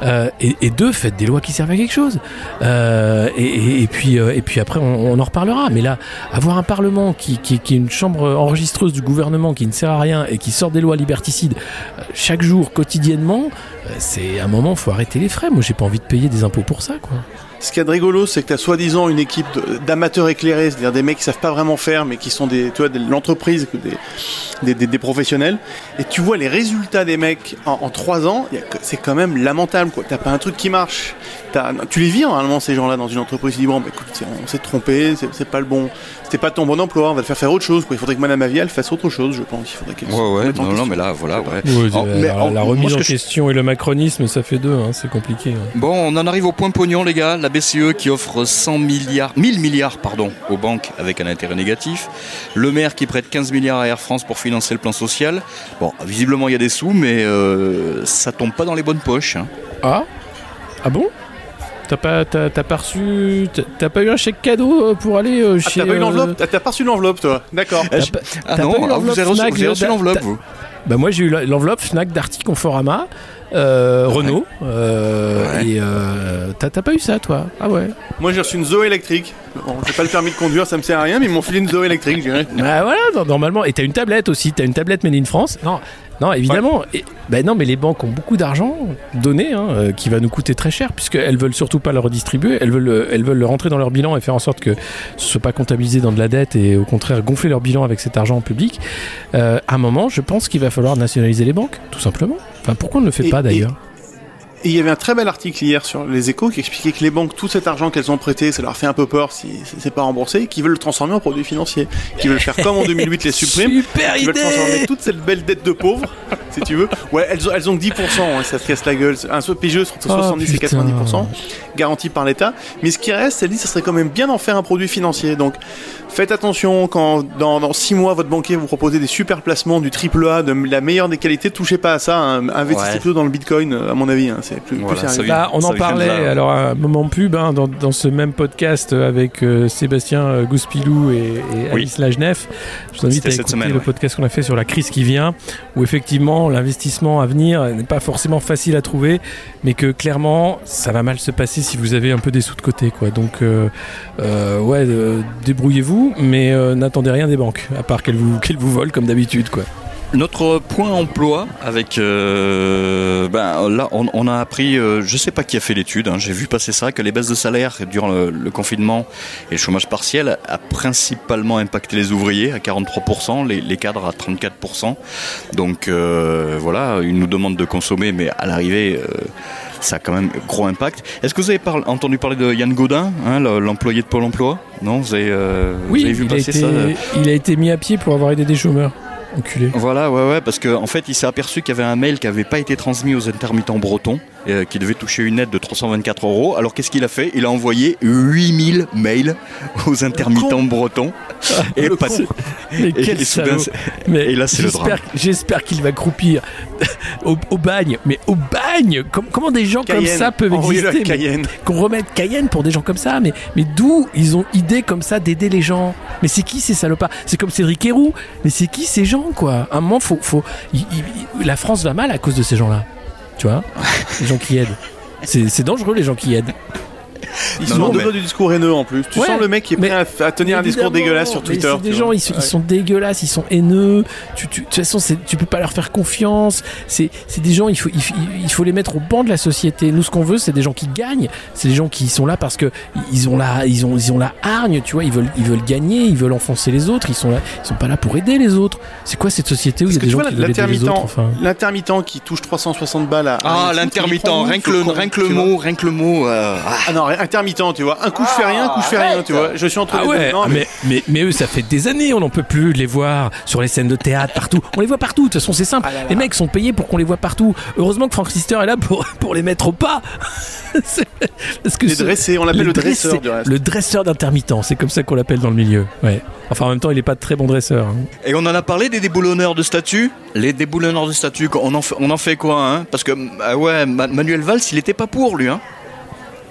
Euh, et, et deux, faites des lois qui servent à quelque chose. Euh, et, et- et puis, euh, et puis après, on, on en reparlera. Mais là, avoir un Parlement qui, qui, qui est une chambre enregistreuse du gouvernement qui ne sert à rien et qui sort des lois liberticides euh, chaque jour, quotidiennement, euh, c'est un moment, faut arrêter les frais. Moi, j'ai pas envie de payer des impôts pour ça, quoi. Ce qu'il y a de rigolo, c'est que tu as soi-disant une équipe d'amateurs éclairés, c'est-à-dire des mecs qui savent pas vraiment faire, mais qui sont des, tu de l'entreprise, des, des, professionnels. Et tu vois les résultats des mecs en, en trois ans, c'est quand même lamentable, quoi. T'as pas un truc qui marche. Tu les vis normalement ces gens-là dans une entreprise. Ils disent bon, bah, écoute, on s'est trompé, c'est pas le bon, c'était pas ton bon emploi, on va te faire faire autre chose. Quoi. Il faudrait que Madame Avia elle fasse autre chose, je pense. Il faudrait qu'elle Ouais, ouais, non, non, mais là, voilà, ouais. Oh, mais la, en- la moi, remise en que je- question et le macronisme, ça fait deux, hein, c'est compliqué. hein. Bon, on en arrive au point pognon, les gars. La BCE qui offre 100 milliards, 1000 milliards, pardon, aux banques avec un intérêt négatif. Le maire qui prête 15 milliards à Air France pour financer le plan social. Bon, visiblement, il y a des sous, mais euh, ça tombe pas dans les bonnes poches. hein. Ah? Ah bon? T'as pas, t'as, t'as pas reçu, t'as- t'as pas eu un chèque cadeau euh, pour aller euh, Ah, chez. t'as pas eu euh, l'enveloppe T'as t'as pas reçu l'enveloppe, toi D'accord. t'as je- pas- Ah T'as non, pas eu vous l'enveloppe avez reçu, Fnac, vous avez reçu t'as- l'enveloppe, t'as- vous Bah moi j'ai eu la- l'enveloppe Fnac d'Arty Conforama, euh, Renault, euh, Ouais. et euh, t'as, t'as pas eu ça toi? Ah ouais. Moi j'ai reçu une Zoé électrique. Bon, j'ai pas le permis de conduire, ça me sert à rien, mais ils m'ont filé une Zoé électrique, je dirais. Bah voilà, non, normalement. Et t'as une tablette aussi, t'as une tablette Made in France. Non, non, évidemment. Et, bah non, mais les banques ont beaucoup d'argent donné, hein, euh, qui va nous coûter très cher, puisqu'elles veulent surtout pas le redistribuer. Elles veulent, elles veulent le rentrer dans leur bilan et faire en sorte que ce soit pas comptabilisé dans de la dette et au contraire gonfler leur bilan avec cet argent public. Euh, à un moment, je pense qu'il va falloir nationaliser les banques, tout simplement. Enfin, pourquoi on ne le fait Et- pas d'ailleurs Et il y avait un très bel article hier sur les échos qui expliquait que les banques, tout cet argent qu'elles ont prêté, ça leur fait un peu peur si c'est pas remboursé, qui veulent le transformer en produit financier, qui veulent faire comme en 2008 les supprimes, Super qui veulent transformer toute cette belle dette de pauvres, si tu veux. Ouais, elles ont, elles ont que 10%, hein, ça se casse la gueule. Un PGE entre Oh, 70 et putain. 90%, garanti par l'État. Mais ce qui reste, elle dit, ça serait quand même bien d'en faire un produit financier. Donc, faites attention quand dans, dans 6 mois, votre banquier vous propose des super placements du triple A, de la meilleure des qualités, touchez pas à ça. hein. Investissez Ouais. plutôt dans le Bitcoin, à mon avis. hein. C'est plus, sérieux. Bah, on Ça en parlait là, ouais. alors à un moment pub hein, dans, dans ce même podcast euh, avec euh, Sébastien euh, Gouspilou et, et Oui. Alice Lagenef. Je vous invite à écouter semaine, le ouais. podcast qu'on a fait sur la crise qui vient, où effectivement l'investissement à venir n'est pas forcément facile à trouver, mais que clairement ça va mal se passer si vous avez un peu des sous de côté. Quoi. Donc euh, euh, ouais, euh, mais euh, n'attendez rien des banques, à part qu'elles vous, qu'elles vous volent comme d'habitude. Notre point emploi avec euh, ben là on, on a appris euh, je sais pas qui a fait l'étude hein, j'ai vu passer ça que les baisses de salaire durant le, confinement et le chômage partiel a principalement impacté les ouvriers à 43% les, cadres à 34% donc euh, voilà ils nous demandent de consommer mais à l'arrivée ça a quand même gros impact. Est-ce que vous avez entendu parler de Yann Godin, hein, le- l'employé de Pôle Emploi? Non, vous avez, euh, vous Oui, avez vu passer été, ça euh il a été mis à pied pour avoir aidé des chômeurs. Enculé. Voilà, ouais, ouais, parce qu'en en fait, il s'est aperçu qu'il y avait un mail qui n'avait pas été transmis aux intermittents bretons, euh, qui devait toucher une aide de 324 euros. Alors, qu'est-ce qu'il a fait? Il a envoyé 8000 mails aux intermittents bretons. Et, Le pas- con. Mais quel et soudain, Mais et là, c'est le j'espère- J'espère qu'il va croupir au, au bagne. Mais au bagne Com- Comment des gens comme ça peuvent exister. Qu'on remette Cayenne pour des gens comme ça Mais, mais d'où ils ont idée comme ça d'aider les gens? Mais c'est qui ces salopards? C'est comme Cédric Héroux. Mais c'est qui ces gens, quoi? À un moment, faut, faut, il- il- la France va mal à cause de ces gens-là. Tu vois Les gens qui aident. C'est dangereux, les gens qui aident. Ils Non, sont non, en mais- du discours haineux en plus. Tu Ouais, sens le mec qui est mais- prêt à, à tenir un discours dégueulasse sur Twitter. c'est des gens, ils sont, ils Ouais. sont dégueulasses, ils sont haineux. Tu, tu- de toute façon, tu peux pas leur faire confiance. C'est c'est des gens, il faut, il, faut- il faut les mettre au banc de la société. Nous, ce qu'on veut, c'est des gens qui gagnent. C'est des gens qui sont là parce que ils ont la, ils ont, ils ont la hargne. Tu vois, ils veulent, ils veulent gagner, ils veulent enfoncer les autres. Ils sont là, ils sont pas là pour aider les autres. C'est quoi cette société où il y a des gens vois, qui veulent aider les l'intermittent, autres enfin? l'intermittent qui touche 360 balles à. Ah, l'intermittent, rien que le, rien que le mot, rien que le mot. euh, ah. Ah intermittent, tu vois. Un coup je fais rien, un coup je fais rien, tu vois. Je suis entre Ah les ouais, deux. Non, ah, mais, mais, mais eux, ça fait des années, on n'en peut plus les voir sur les scènes de théâtre, partout. On les voit partout, de toute façon, c'est simple. Ah là là. Les mecs sont payés pour qu'on les voit partout. Heureusement que Frank Sister est là pour, pour les mettre au pas. C'est- Parce que Les ce- dressés, on l'appelle le dresseur dressé- du reste. Le dresseur d'intermittent, c'est comme ça qu'on l'appelle dans le milieu. Ouais. Enfin, en même temps, il est pas de très bon dresseur. hein. Et on en a parlé des déboulonneurs de statues? Les déboulonneurs de statues, on en fait, on en fait quoi hein? Parce que ah ouais, Ma- Manuel Valls, il était pas pour lui. Hein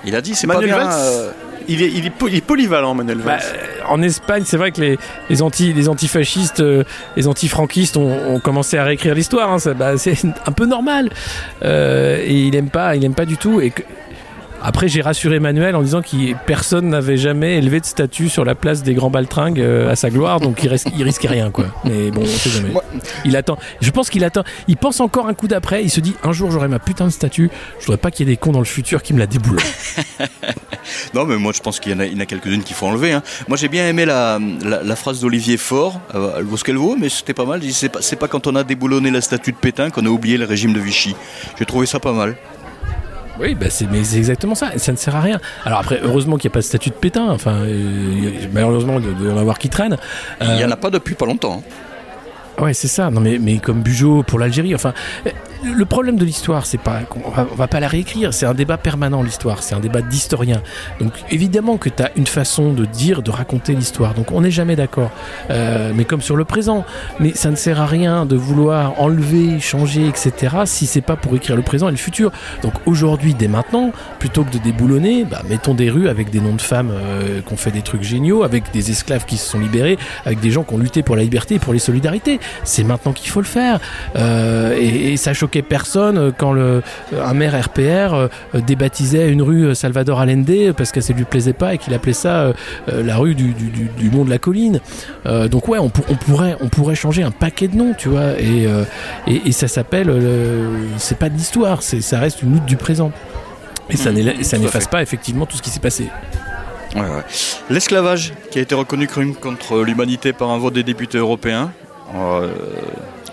il a dit c'est pas Manuel bien. Valls, euh, Il est, il est, po- il est polyvalent, Manuel Bah, Valls. euh, en Espagne, c'est vrai que les, les, anti, les antifascistes, euh, les antifranquistes ont, ont commencé à réécrire l'histoire. hein. Bah, c'est un peu normal. Euh, et il aime pas, il aime pas du tout. Et que- après, j'ai rassuré Manuel en disant que personne n'avait jamais élevé de statut sur la place des grands baltringues euh, à sa gloire, donc il, reste, il risquait rien, quoi. Mais bon, on sait jamais. Il attend. Je pense qu'il attend. Il pense encore un coup d'après. Il se dit un jour j'aurai ma putain de statue. Je voudrais pas qu'il y ait des cons dans le futur qui me la déboulent. Non, mais moi je pense qu'il y en a, il y en a quelques-unes qu'il faut enlever. hein. Moi j'ai bien aimé la, la, la phrase d'Olivier Faure, euh, elle vaut ce qu'elle vaut, mais c'était pas mal. Il dit, C'est pas, c'est pas quand on a déboulonné la statue de Pétain qu'on a oublié le régime de Vichy. J'ai trouvé ça pas mal. Oui, bah c'est, mais c'est exactement ça. Ça ne sert à rien. Alors après, heureusement qu'il n'y a pas de statut de Pétain. Enfin, euh, malheureusement, il doit y en avoir qui traînent. Il y Euh, en a pas depuis pas longtemps. Ouais, c'est ça. Non, mais, mais comme Bugeaud pour l'Algérie. Enfin, le problème de l'histoire, c'est pas qu'on va, on va pas la réécrire. C'est un débat permanent l'histoire. C'est un débat d'historien. Donc évidemment que tu as une façon de dire, de raconter l'histoire. Donc on n'est jamais d'accord. Euh, mais comme sur le présent. Mais ça ne sert à rien de vouloir enlever, changer, etc. Si c'est pas pour écrire le présent et le futur. Donc aujourd'hui, dès maintenant, plutôt que de déboulonner, bah, mettons des rues avec des noms de femmes euh, qui ont fait des trucs géniaux, avec des esclaves qui se sont libérés, avec des gens qui ont lutté pour la liberté et pour les solidarités. C'est maintenant qu'il faut le faire. Euh, et, et ça choquait personne euh, quand le, un maire RPR euh, débaptisait une rue euh, Salvador Allende parce que ça lui plaisait pas et qu'il appelait ça euh, euh, la rue du, du, du, du mont de la colline. Euh, donc ouais, on, pour- on pourrait on pourrait changer un paquet de noms, tu vois. Et, euh, et, et ça s'appelle, euh, c'est pas de l'histoire, ça reste une lutte du présent. Et ça Mmh, n'efface pas effectivement tout ce qui s'est passé. Ouais, ouais. L'esclavage, qui a été reconnu crime contre l'humanité par un vote des députés européens. Euh,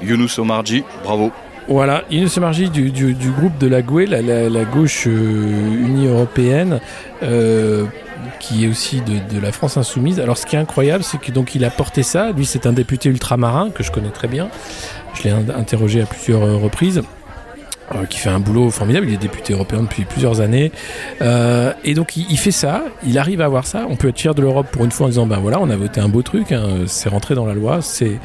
Younous Omarji, bravo. Voilà, Inus Margie du, du, groupe de la GUE, la, gauche euh, unie européenne, euh, qui est aussi de, de, la France insoumise. Alors ce qui est incroyable, c'est que donc il a porté ça. Lui, c'est un député ultramarin que je connais très bien. Je l'ai interrogé à plusieurs reprises. Euh, qui fait un boulot formidable. Il est député européen depuis plusieurs années. Euh, et donc, il, fait ça. Il arrive à avoir ça. On peut être fier de l'Europe pour une fois en disant, ben voilà, on a voté un beau truc. Hein, c'est rentré dans la loi. C'est,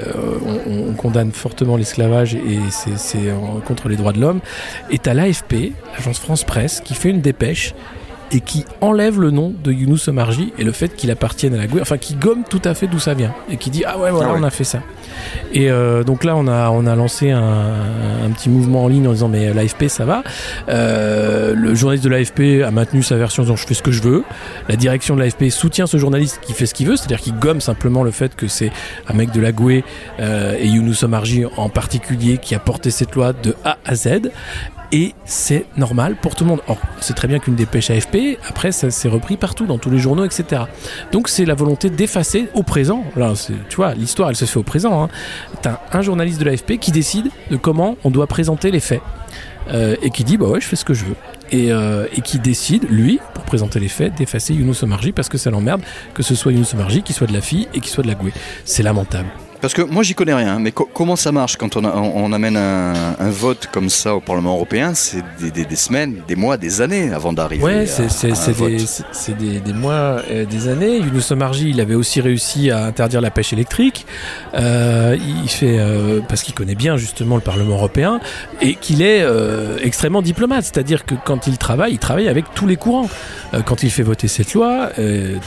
euh, on, on, condamne fortement l'esclavage et c'est contre les droits de l'homme. Et t'as l'AFP, l'agence France Presse, qui fait une dépêche et qui enlève le nom de Younous Omarji et le fait qu'il appartienne à la GUE, enfin qui gomme tout à fait d'où ça vient et qui dit ah ouais voilà ah ouais. on a fait ça. Et euh, donc là on a on a lancé un, un petit mouvement en ligne en disant mais l'AFP ça va. Euh, le journaliste de l'AFP a maintenu sa version en disant je fais ce que je veux. La direction de l'AFP soutient ce journaliste qui fait ce qu'il veut, c'est-à-dire qu'il gomme simplement le fait que c'est un mec de la GUE euh, et Younous Omarji en particulier qui a porté cette loi de A à Z et c'est normal pour tout le monde. Or, c'est très bien qu'une dépêche AFP, après, ça s'est repris partout, dans tous les journaux, etc. Donc, c'est la volonté d'effacer au présent. Là, tu vois, l'histoire, elle se fait au présent. Hein. T'as un journaliste de l'AFP qui décide de comment on doit présenter les faits. Euh, et qui dit, bah ouais, je fais ce que je veux. Et, euh, et qui décide, lui, pour présenter les faits, d'effacer Younous Omarji parce que ça l'emmerde que ce soit Younous Omarji qui soit de la fille et qui soit de la Goué. C'est lamentable. Parce que moi, j'y connais rien, mais co comment ça marche quand on, a, on, on amène un, un, vote comme ça au Parlement européen? C'est des, des, des, semaines, des mois, des années avant d'arriver. Ouais, c'est des, mois, euh, des années. Younous Omarji, il avait aussi réussi à interdire la pêche électrique. Euh, il fait euh, parce qu'il connaît bien justement le Parlement européen et qu'il est euh, extrêmement diplomate, c'est-à-dire que quand il travaille, il travaille avec tous les courants. Quand il fait voter cette loi,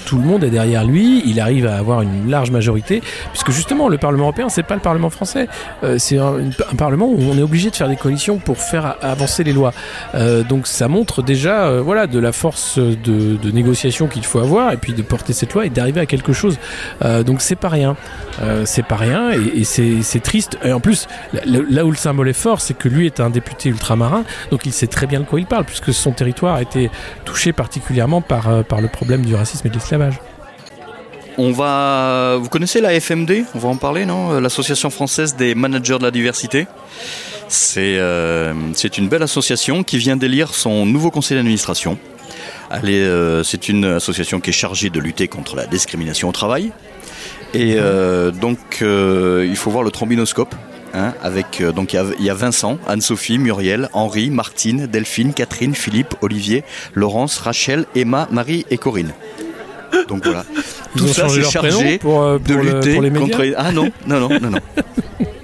tout le monde est derrière lui. Il arrive à avoir une large majorité, puisque justement le Parlement européen, c'est pas le Parlement français. Euh, c'est un, Parlement où on est obligé de faire des coalitions pour faire avancer les lois. Euh, donc ça montre déjà, euh, voilà, de la force de, négociation qu'il faut avoir et puis de porter cette loi et d'arriver à quelque chose. Donc c'est pas rien. c'est pas rien et, c'est triste. Et en plus, là où le symbole est fort, c'est que lui est un député ultramarin, donc il sait très bien de quoi il parle, puisque son territoire a été touché particulièrement par, par le problème du racisme et de l'esclavage. On va. Vous connaissez la FMD On va en parler, non? L'Association française des managers de la diversité. C'est euh, une belle association qui vient d'élire son nouveau conseil d'administration. Euh, c'est une association qui est chargée de lutter contre la discrimination au travail. Et euh, donc, euh, il faut voir le trombinoscope. Hein, avec donc il y, y, a Vincent, Anne-Sophie, Muriel, Henri, Martine, Delphine, Catherine, Philippe, Olivier, Laurence, Rachel, Emma, Marie et Corinne. Donc voilà. Ils Tout ça, c'est chargé pour, euh, pour de lutter le, contre. Ah non, non, non, non, non.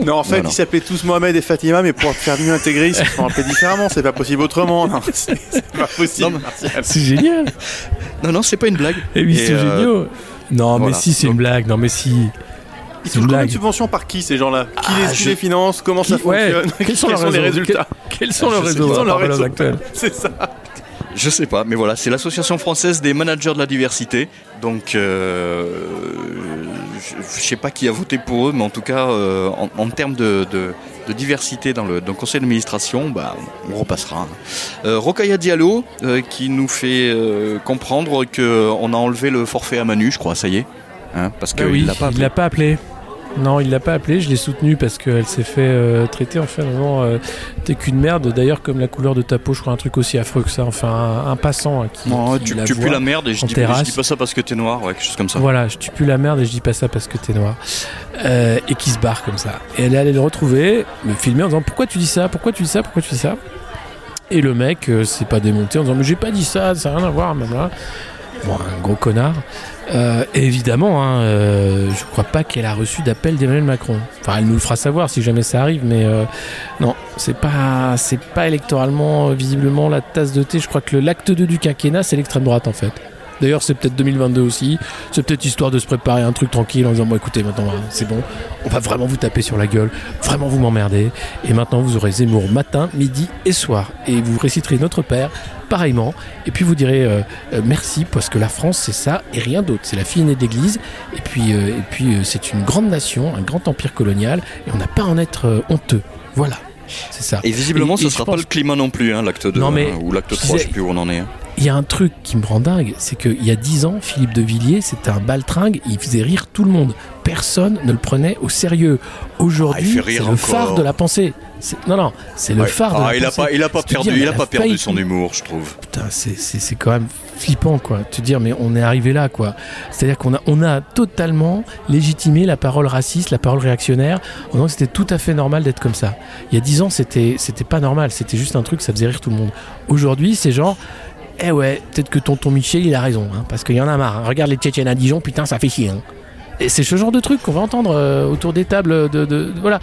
Non, en fait, non, non. ils s'appelaient tous Mohamed et Fatima, mais pour faire mieux intégrer, ils se font appeler différemment. C'est pas possible autrement. Non, c'est pas possible. C'est génial. Non, non, c'est pas une blague. Et oui, c'est euh... génial. Non, voilà. mais si, c'est une blague. Non, mais si. Ils touchent combien de subventions par qui ces gens-là? Qui, ah, les, je... les, finance Comment ça ouais. fonctionne? Quels sont, sont les résultats? Quels sont leurs réseaux actuels? C'est ça. Je sais pas, mais voilà, c'est l'association française des managers de la diversité. Donc, euh, je, sais pas qui a voté pour eux, mais en tout cas, euh, en, en, termes de, de, de, diversité dans le, dans le conseil d'administration, bah, on repassera. Euh, Rokaya Diallo, euh, qui nous fait comprendre qu'on a enlevé le forfait à Manu, je crois, ça y est. Hein, parce qu'il bah oui, l'a pas, l'a pas appelé. Non, il l'a pas appelé, je l'ai soutenu parce qu'elle s'est fait euh, traiter en fait vraiment euh, t'es qu'une merde. D'ailleurs, comme la couleur de ta peau, je crois un truc aussi affreux que ça. Enfin, un, un passant hein, qui. Non, qui tu, tu pues la merde et je dis, je dis, pas ça parce que t'es noir, ouais, quelque chose comme ça. Voilà, je tue plus la merde et je dis pas ça parce que t'es noir. Euh, et qui se barre comme ça. Et elle est allée le retrouver, le filmer en disant pourquoi tu dis ça, pourquoi tu dis ça, pourquoi tu dis ça? Et le mec euh, s'est pas démonté en disant mais j'ai pas dit ça, ça n'a rien à voir, même là. Bon, un gros connard. Euh, évidemment, hein, euh, je crois pas qu'elle a reçu d'appel d'Emmanuel Macron. Enfin, elle nous le fera savoir si jamais ça arrive, mais euh, non, c'est pas, c'est pas électoralement visiblement la tasse de thé. Je crois que l'acte 2 du quinquennat, c'est l'extrême droite en fait. D'ailleurs, c'est peut-être 2022 aussi. C'est peut-être histoire de se préparer un truc tranquille en disant bon, écoutez, maintenant c'est bon, on va vraiment vous taper sur la gueule, vraiment vous m'emmerder. Et maintenant, vous aurez Zemmour matin, midi et soir, et vous réciterez notre père pareillement. Et puis vous direz euh, euh, merci parce que la France c'est ça et rien d'autre. C'est la fille née d'église. Et puis, euh, et puis c'est une grande nation, un grand empire colonial, et on n'a pas à en être honteux. Voilà. C'est ça. Et visiblement, et, ce ne sera pas le climat non plus, hein, l'acte 2 non, mais, hein, ou l'acte 3, je sais plus où on en est. Hein. Il y a un truc qui me rend dingue, c'est qu'il y a 10 ans, Philippe de Villiers, c'était un baltringue, il faisait rire tout le monde. personne ne le prenait au sérieux. Aujourd'hui, Ah, c'est le phare de la pensée. Non, non, c'est le Ouais. phare de Ah, la il a pas, il a pas perdu, dire, il a pas perdu son humour, je trouve. Putain, c'est- c'est c'est quand même flippant, quoi. Te dire, mais on est arrivé là, quoi. C'est-à-dire qu'on a, on a totalement légitimé la parole raciste, la parole réactionnaire, en disant que c'était tout à fait normal d'être comme ça. Il y a dix ans, c'était, c'était pas normal. C'était juste un truc, ça faisait rire tout le monde. Aujourd'hui, c'est genre, eh ouais, peut-être que tonton Michel, il a raison, hein, parce qu'il y en a marre. hein. Regarde les Tchétchènes à Dijon, putain, ça fait chier. hein. Et c'est ce genre de truc qu'on va entendre euh, autour des tables de, de- de- voilà.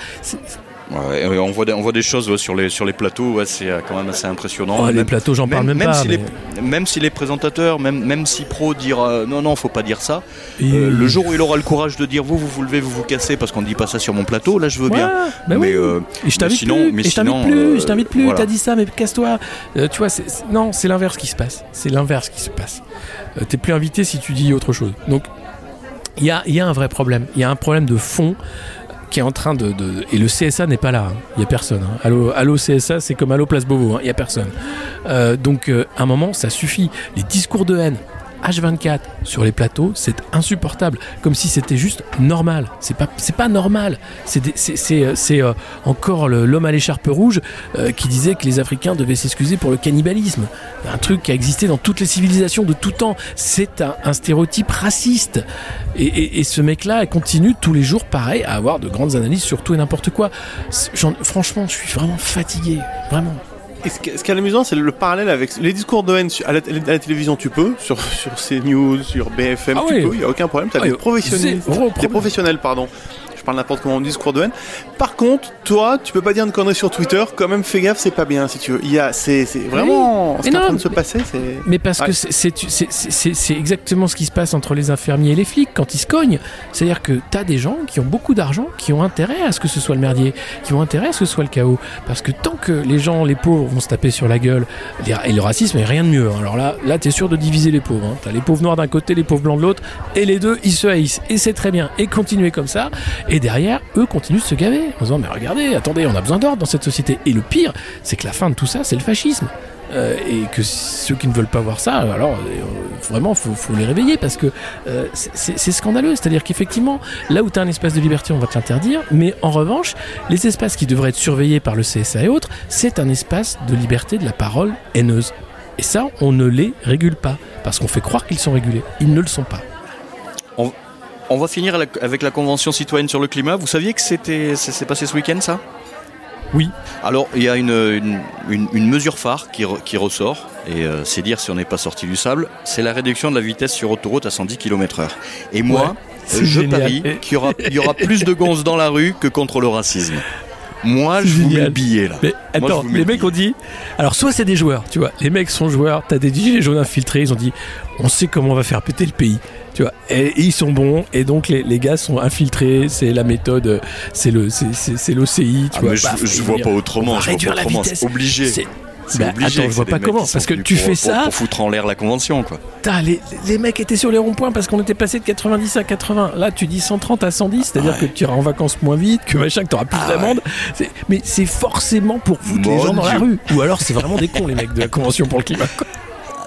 Ouais, ouais, on, voit des, on voit des choses ouais, sur, les, sur les plateaux, ouais, c'est euh, quand même assez impressionnant. Oh, les Même- plateaux, j'en parle même, pas. si mais- les, même si les présentateurs, même, même si pro dire euh, non, non, faut pas dire ça, Et- euh, le jour où il aura le courage de dire vous, vous vous levez, vous vous cassez parce qu'on dit pas ça sur mon plateau, là je veux bien. bah mais oui. euh, Et je t'invite sinon- plus, mais je t'invite plus, je t'invite plus, voilà. t'as dit ça, mais casse-toi. Euh, tu vois, non, c'est l'inverse qui se passe. C'est l'inverse qui se passe. T'es plus invité si tu dis autre chose. Donc, il y a, il y a un vrai problème. Il y a un problème de fond qui est en train de... et le CSA n'est pas là. hein. Il y a personne. hein. Allô CSA, c'est comme Allô Place Beauvau. hein. Il y a personne. Euh, donc, euh, à un moment, ça suffit. Les discours de haine, H24 sur les plateaux, c'est insupportable. Comme si c'était juste normal. C'est pas, c'est pas normal. C'est, euh, euh, encore l'homme à l'écharpe rouge euh, qui disait que les Africains devaient s'excuser pour le cannibalisme. Un truc qui a existé dans toutes les civilisations de tout temps. C'est un, stéréotype raciste. Et, et- ce mec-là continue tous les jours, pareil, à avoir de grandes analyses sur tout et n'importe quoi. Franchement, je suis vraiment fatigué. Vraiment. Et ce qui est amusant, c'est le parallèle avec les discours de haine à la, à la télévision. Tu peux, sur, sur CNews, sur BFM, Ah tu oui. peux, il n'y a aucun problème. Tu as Ah, des y professionnels, des problème. professionnels, pardon. Parle n'importe comment en discours de haine. Par contre, toi, tu peux pas dire une connerie sur Twitter. Quand même, fais gaffe, c'est pas bien si tu veux. Il y a, c'est, c'est vraiment ce Mais qui est en train de se passer. C'est Mais parce Ouais. que c'est- c'est c'est- c'est- c'est exactement ce qui se passe entre les infirmiers et les flics quand ils se cognent. C'est-à-dire que t'as des gens qui ont beaucoup d'argent, qui ont intérêt à ce que ce soit le merdier, qui ont intérêt à ce que ce soit le chaos. Parce que tant que les gens, les pauvres, vont se taper sur la gueule, et le racisme est rien de mieux. hein. Alors là, là t'es sûr de diviser les pauvres. hein. T'as les pauvres noirs d'un côté, les pauvres blancs de l'autre, et les deux, ils se haïssent. Et c'est très bien. Et continuez comme ça. Et derrière, eux continuent de se gaver en disant, mais regardez, attendez, on a besoin d'ordre dans cette société. Et le pire, c'est que la fin de tout ça, c'est le fascisme. Euh, et que ceux qui ne veulent pas voir ça, alors euh, vraiment, faut, faut les réveiller parce que euh, c'est- scandaleux. C'est-à-dire qu'effectivement, là où tu as un espace de liberté, on va te l'interdire, mais en revanche, les espaces qui devraient être surveillés par le CSA et autres, c'est un espace de liberté de la parole haineuse. Et ça, on ne les régule pas parce qu'on fait croire qu'ils sont régulés. Ils ne le sont pas. Va finir avec la convention citoyenne sur le climat. Vous saviez que c'était, ça s'est passé ce week-end, ça? Oui. Alors, il y a une, une, une- une mesure phare qui, re- qui ressort, et euh, c'est dire si on n'est pas sorti du sable, c'est la réduction de la vitesse sur autoroute à 110 km/h. Et moi, Ouais, euh, je génial. parie qu'il y aura, il y aura plus de gonzes dans la rue que contre le racisme. Moi, je vous mets le billet, là. Mais attends, les le mecs ont dit. Alors, soit c'est des joueurs, tu vois. Les mecs sont joueurs, t'as des gilets jaunes infiltrés, ils ont dit on sait comment on va faire péter le pays, tu vois. Et, et ils sont bons, et donc les, les gars sont infiltrés, c'est la méthode, euh, c'est le, c'est, l'OCI, tu Ah, vois. mais je, je vois dire, pas autrement. Je vois pas autrement. C'est obligé. Bah, attends, je vois pas comment, parce que tu pour- fais pour- ça- Pour foutre en l'air la convention, quoi. Putain, les, les mecs étaient sur les ronds-points parce qu'on était passé de 90 à 80. Là, tu dis 130 à 110, c'est-à-dire que tu iras en vacances moins vite, que machin, que tu auras plus Ah d'amende. Mais c'est forcément pour foutre les Mon gens dans la rue. Ou alors c'est vraiment des cons, les mecs de la Convention pour le climat. quoi.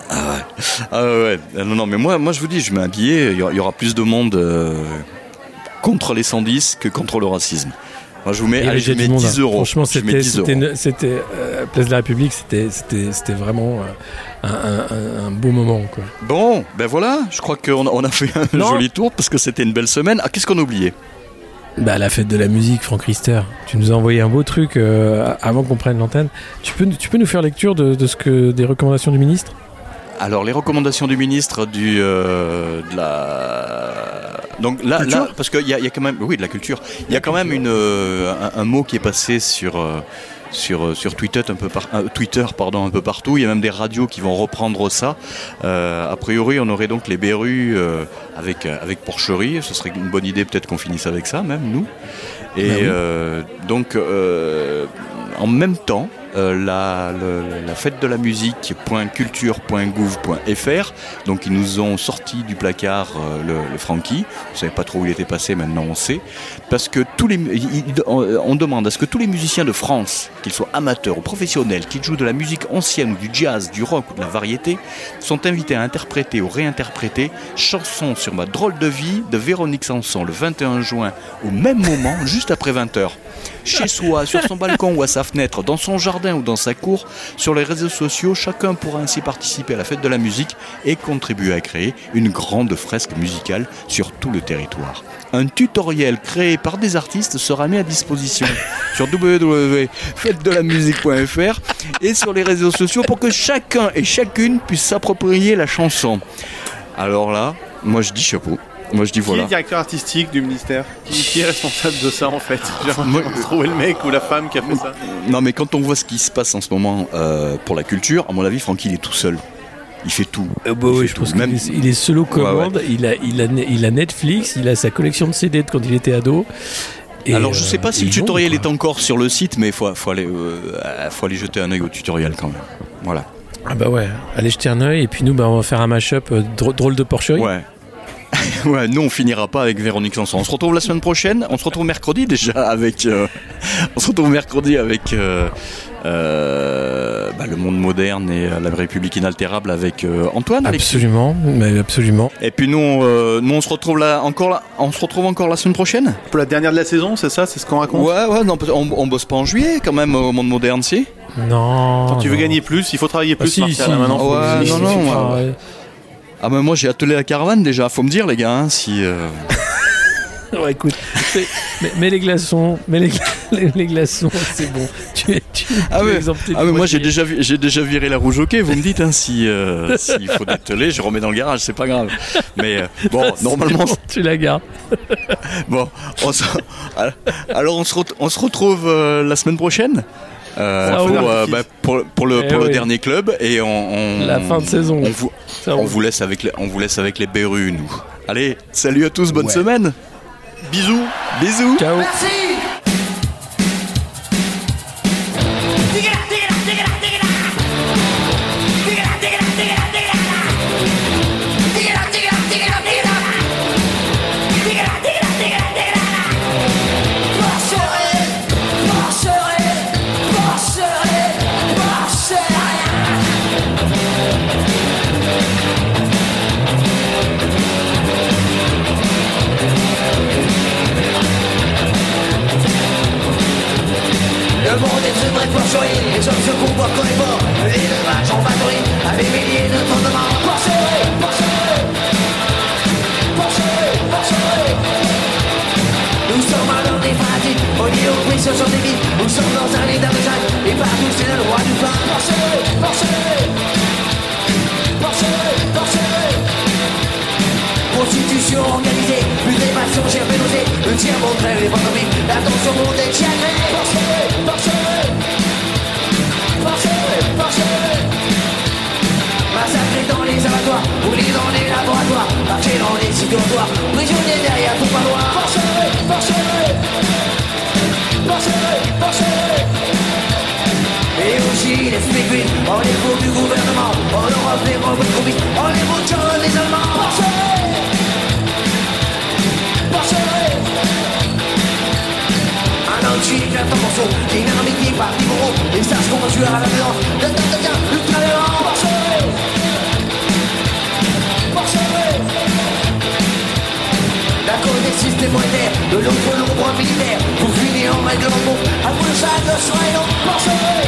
Ah ouais, ouais. non, non, mais moi, moi je vous dis, je mets un billet, il y aura- plus de monde euh, contre les 110 que contre le racisme. Moi je vous mets, allez, je mets du monde, 10 hein. euros. Franchement, c'était, 10 c'était, euros. une- c'était euh, Place de la République, c'était, c'était, c'était vraiment euh, un, un- un- un beau moment. Quoi. Bon, ben voilà, je crois qu'on a, on a fait un Non. joli tour parce que c'était une belle semaine. Ah, qu'est-ce qu'on a oublié? Bah, la fête de la musique, Franck Rister. Tu nous as envoyé un beau truc euh, avant qu'on prenne l'antenne. Tu peux, tu peux nous faire lecture de, de ce que, des recommandations du ministre? Alors, les recommandations du ministre du, euh, de la. Donc là, Culture là parce qu'il y, a- il y a quand même. Oui, de la culture. Il y a quand même une, euh, un, un mot qui est passé sur. euh, sur, sur Twitter, un peu par, euh, Twitter pardon, un peu partout. Il y a même des radios qui vont reprendre ça. Euh, a priori, on aurait donc les euh, avec, avec porcherie. Ce serait une bonne idée peut-être qu'on finisse avec ça, même nous. Et Bah oui. donc, en même temps, euh, la, fête de la musique.culture.gouv.fr. Donc ils nous ont sorti du placard euh, le, le Frankie. On savait pas trop où il était passé, maintenant on sait. Parce que tous les, on, on demande à ce que tous les musiciens de France, qu'ils soient amateurs ou professionnels, qu'ils jouent de la musique ancienne ou du jazz, du rock ou de la variété, sont invités à interpréter ou réinterpréter Chanson sur ma drôle de vie de Véronique Sanson le 21 juin au même moment, juste après 20h. Chez soi, sur son balcon ou à sa fenêtre, dans son jardin ou dans sa cour, sur les réseaux sociaux, chacun pourra ainsi participer à la fête de la musique et contribuer à créer une grande fresque musicale sur tout le territoire. Un tutoriel créé par des artistes sera mis à disposition sur www.fêtedelamusique.fr et sur les réseaux sociaux pour que chacun et chacune puisse s'approprier la chanson. Alors là, moi je dis chapeau. Moi je dis Qui est directeur artistique du ministère? Qui, qui est responsable de ça en fait? Va trouver le mec ou la femme qui a fait ça. Non mais quand on voit ce qui se passe en ce moment euh, pour la culture, à mon avis Francky il est tout seul. Il fait tout. Euh, bah Il oui, fait je tout. pense Même- qu'il est, il est seul aux commandes. Il, a, il, a, il a Netflix, il a sa collection de CD de quand il était ado. Et, Alors je euh, sais pas si il le tutoriel est encore sur le site, mais il faut, faut, aller, euh, faut aller jeter un œil au tutoriel quand même. Voilà. Ah bah ouais, allez jeter un œil et puis nous bah, on va faire un mashup euh, drôle, drôle de porcherie. Ouais. ouais, nous on finira pas avec Véronique Sanson. On se retrouve la semaine prochaine. On se retrouve mercredi déjà avec. euh, on se retrouve mercredi avec euh, euh, bah, le monde moderne et la République inaltérable avec euh, Antoine. Absolument, mais absolument. Et puis nous, on, euh, nous on se retrouve là encore là, on se retrouve encore la semaine prochaine. Pour la dernière de la saison, c'est ça C'est ce qu'on raconte? Ouais, ouais, non, on, on bosse pas en juillet quand même au monde moderne, si? Non. Quand tu veux non. gagner plus, il faut travailler Ah, plus, si, Martial, si, hein, maintenant. Ouais, si- non, si- non, si- ouais. Ah, ben moi j'ai attelé la caravane déjà, faut me dire les gars, hein, si. euh, Ouais, écoute, mets, les glaçons, mets les, les, les glaçons, c'est bon. Tu tu, Ah tu exempté Ah mais moi j'ai déjà j'ai déjà viré la rouge au quai, vous me dites hein, si euh, s'il faut dételer, je remets dans le garage, c'est pas grave. Mais euh, bon, normalement tu la gardes. bon, on se- alors on se, on se retrouve euh, la semaine prochaine? euh, pour, bah, pour, pour le, Eh pour le dernier club et on, on- La fin de saison. On vous, Ça on vous laisse avec les, on vous laisse avec les berrues nous. Allez, salut à tous, bonne Ouais. semaine. Bisous Bisous. Ciao. Merci porcherie Les hommes se comportent les porcs Les vaches en batterie Avec milliers de tonnes de morts Porcherie, porcherie Porcherie, porcherie Nous sommes l'heure des pratiques On est au prix, ce sont des vies. Nous sommes dans un état de jacques Et partout c'est le roi du pain Porcherie, porcherie Porcherie, porcherie Constitution organisée, plus d'évasion, j'ai nausée Le tir mon crève les pantomimes, l'attention monte et tiagrée Porcherie, porcherie Porcherie, porcherie Massacré dans les abattoirs, roulé dans les laboratoires Marché dans les sites dortoirs, prisonnier derrière ton parloir Porcherie, porcherie Porcherie, porcherie et aussi les spécules, on les faux du gouvernement, en Europe les de on les bouchons des Allemands. Porcherie Porcherie Un anti éclate en morceaux, dynamique par Timoro, et qu'on va tuer à la violence, temps de temps, ultra violent. Porcherie Porcherie D'un côté système monétaire, de l'autre l'ombre militaire Pour finir en règlement, à bout de chaque soin et Porcherie